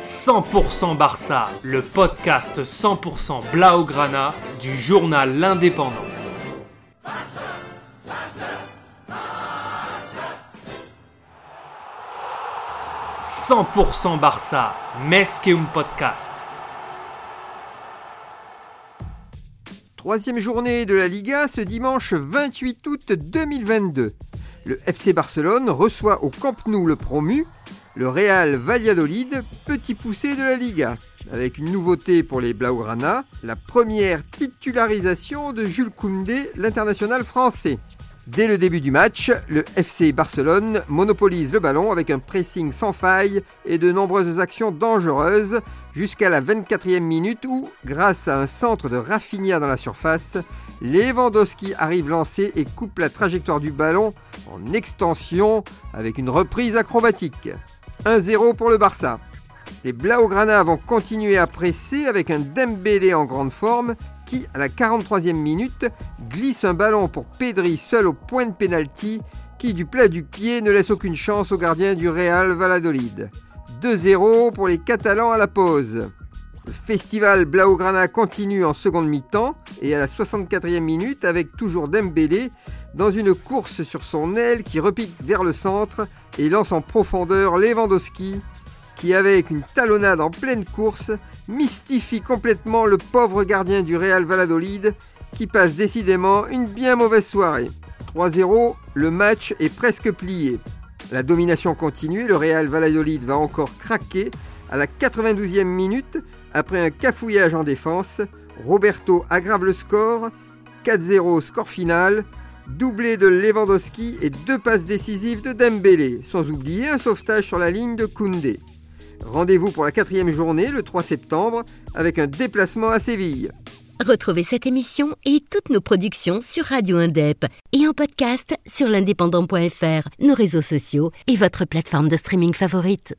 100% Barça, le podcast 100% Blaugrana du journal L'Indépendant. « 100% Barça, Mesqueum Podcast. Troisième journée de la Liga ce dimanche 28 août 2022. Le FC Barcelone reçoit au Camp Nou le promu, le Real Valladolid, petit poussé de la Liga. Avec une nouveauté pour les Blaugrana, la première titularisation de Jules Koundé, l'international français. Dès le début du match, le FC Barcelone monopolise le ballon avec un pressing sans faille et de nombreuses actions dangereuses jusqu'à la 24e minute où, grâce à un centre de Rafinha dans la surface, Lewandowski arrive lancé et coupe la trajectoire du ballon en extension avec une reprise acrobatique. 1-0 pour le Barça. Les Blaugrana vont continuer à presser avec un Dembélé en grande forme qui, à la 43e minute, glisse un ballon pour Pedri seul au point de pénalty qui, du plat du pied, ne laisse aucune chance au gardien du Real Valladolid. 2-0 pour les Catalans à la pause. Le festival Blaugrana continue en seconde mi-temps et à la 64e minute avec toujours Dembélé dans une course sur son aile qui repique vers le centre et lance en profondeur Lewandowski qui avec une talonnade en pleine course mystifie complètement le pauvre gardien du Real Valladolid qui passe décidément une bien mauvaise soirée. 3-0, le match est presque plié. La domination continue, le Real Valladolid va encore craquer à la 92e minute après un cafouillage en défense. Roberto aggrave le score, 4-0 score final, doublé de Lewandowski et deux passes décisives de Dembélé, sans oublier un sauvetage sur la ligne de Koundé. Rendez-vous pour la quatrième journée, le 3 septembre, avec un déplacement à Séville. Retrouvez cette émission et toutes nos productions sur Radio Indep et en podcast sur l'indépendant.fr, nos réseaux sociaux et votre plateforme de streaming favorite.